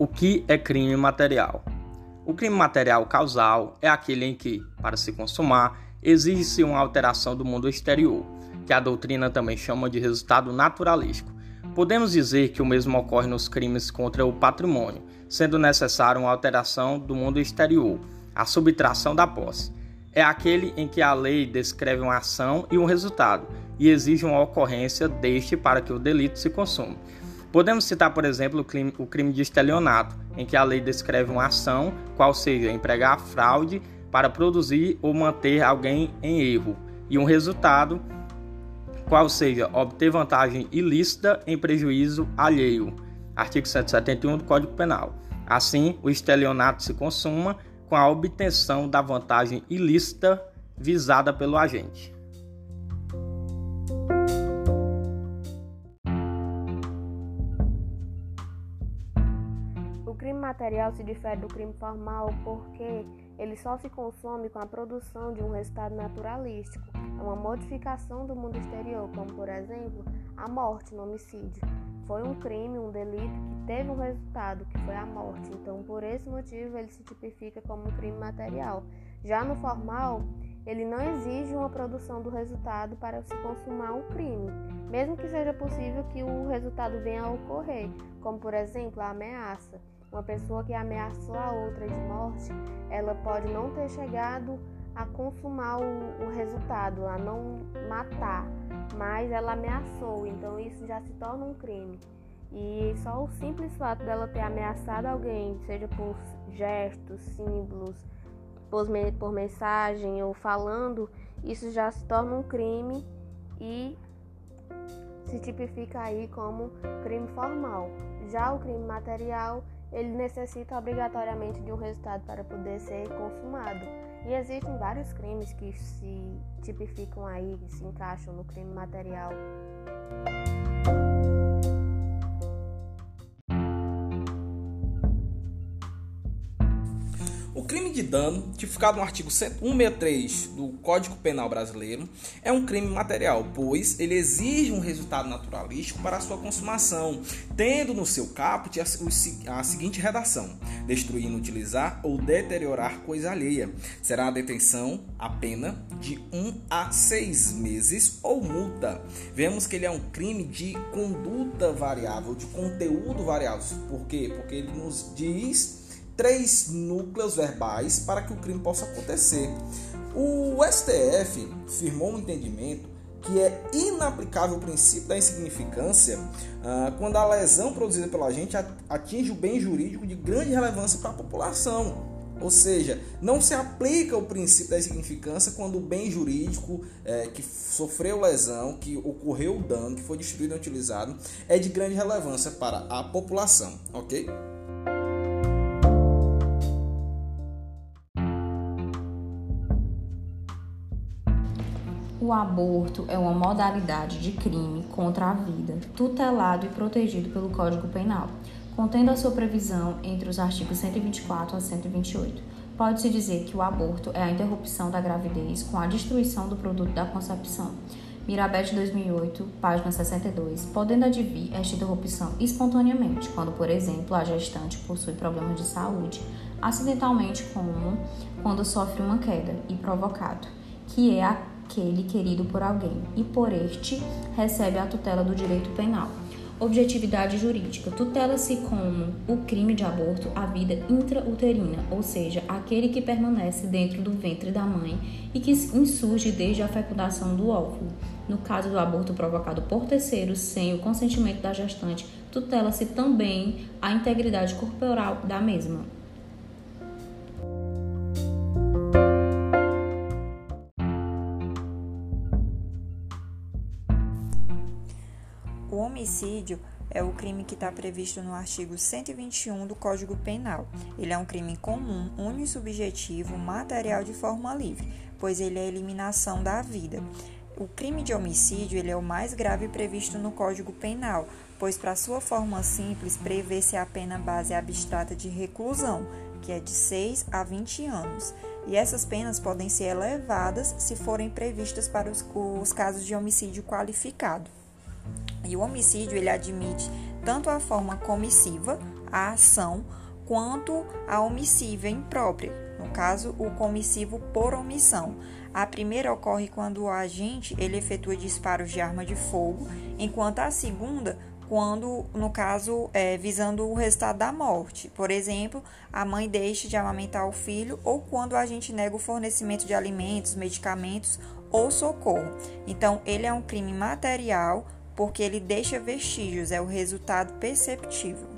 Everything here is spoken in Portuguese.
O que é crime material? O crime material causal é aquele em que, para se consumar, exige-se uma alteração do mundo exterior, que a doutrina também chama de resultado naturalístico. Podemos dizer que o mesmo ocorre nos crimes contra o patrimônio, sendo necessária uma alteração do mundo exterior, a subtração da posse. É aquele em que a lei descreve uma ação e um resultado, e exige uma ocorrência deste para que o delito se consuma. Podemos citar, por exemplo, o crime, o crime de estelionato, em que a lei descreve uma ação, qual seja empregar fraude para produzir ou manter alguém em erro, e um resultado, qual seja obter vantagem ilícita em prejuízo alheio. Artigo 171 do Código Penal. Assim, o estelionato se consuma com a obtenção da vantagem ilícita visada pelo agente. Material se difere do crime formal porque ele só se consome com a produção de um resultado naturalístico, é uma modificação do mundo exterior, como por exemplo a morte no homicídio. Foi um crime, um delito que teve um resultado, que foi a morte. Então, por esse motivo, ele se tipifica como um crime material. Já no formal, ele não exige uma produção do resultado para se consumar um crime, mesmo que seja possível que o resultado venha a ocorrer, como por exemplo a ameaça. Uma pessoa que ameaçou a outra de morte, ela pode não ter chegado a consumar o, o resultado, a não matar, mas ela ameaçou, então isso já se torna um crime. E só o simples fato dela ter ameaçado alguém, seja por gestos, símbolos, por, por mensagem ou falando, isso já se torna um crime e se tipifica aí como crime formal. Já o crime material ele necessita obrigatoriamente de um resultado para poder ser consumado. E existem vários crimes que se tipificam aí, que se encaixam no crime material. Crime de dano, tipificado no artigo 163 do Código Penal Brasileiro, é um crime material, pois ele exige um resultado naturalístico para sua consumação, tendo no seu caput a, a seguinte redação: destruir, inutilizar ou deteriorar coisa alheia. Será a detenção a pena de 1 um a 6 meses ou multa. Vemos que ele é um crime de conduta variável, de conteúdo variável. Por quê? Porque ele nos diz três núcleos verbais para que o crime possa acontecer. O STF firmou um entendimento que é inaplicável o princípio da insignificância ah, quando a lesão produzida pelo agente atinge o bem jurídico de grande relevância para a população. Ou seja, não se aplica o princípio da insignificância quando o bem jurídico é, que sofreu lesão, que ocorreu dano, que foi destruído ou utilizado, é de grande relevância para a população, ok? O aborto é uma modalidade de crime contra a vida, tutelado e protegido pelo Código Penal, contendo a sua previsão entre os artigos 124 a 128. Pode-se dizer que o aborto é a interrupção da gravidez com a destruição do produto da concepção. Mirabete 2008, página 62, podendo advir esta interrupção espontaneamente, quando, por exemplo, a gestante possui problemas de saúde, acidentalmente como quando sofre uma queda e provocado, que é a aquele querido por alguém e por este recebe a tutela do direito penal. Objetividade jurídica tutela-se como o crime de aborto a vida intrauterina, ou seja, aquele que permanece dentro do ventre da mãe e que insurge desde a fecundação do óvulo. No caso do aborto provocado por terceiros sem o consentimento da gestante, tutela-se também a integridade corporal da mesma. Homicídio é o crime que está previsto no artigo 121 do Código Penal. Ele é um crime comum, unissubjetivo, material de forma livre, pois ele é a eliminação da vida. O crime de homicídio ele é o mais grave previsto no Código Penal, pois para sua forma simples prevê-se a pena base abstrata de reclusão, que é de 6 a 20 anos. E essas penas podem ser elevadas se forem previstas para os, os casos de homicídio qualificado. E o homicídio ele admite tanto a forma comissiva, a ação quanto a omissiva imprópria, no caso, o comissivo por omissão. A primeira ocorre quando o agente ele efetua disparos de arma de fogo, enquanto a segunda quando, no caso, é, visando o resultado da morte. Por exemplo, a mãe deixa de amamentar o filho ou quando o agente nega o fornecimento de alimentos, medicamentos ou socorro. Então, ele é um crime material porque ele deixa vestígios, é o resultado perceptível.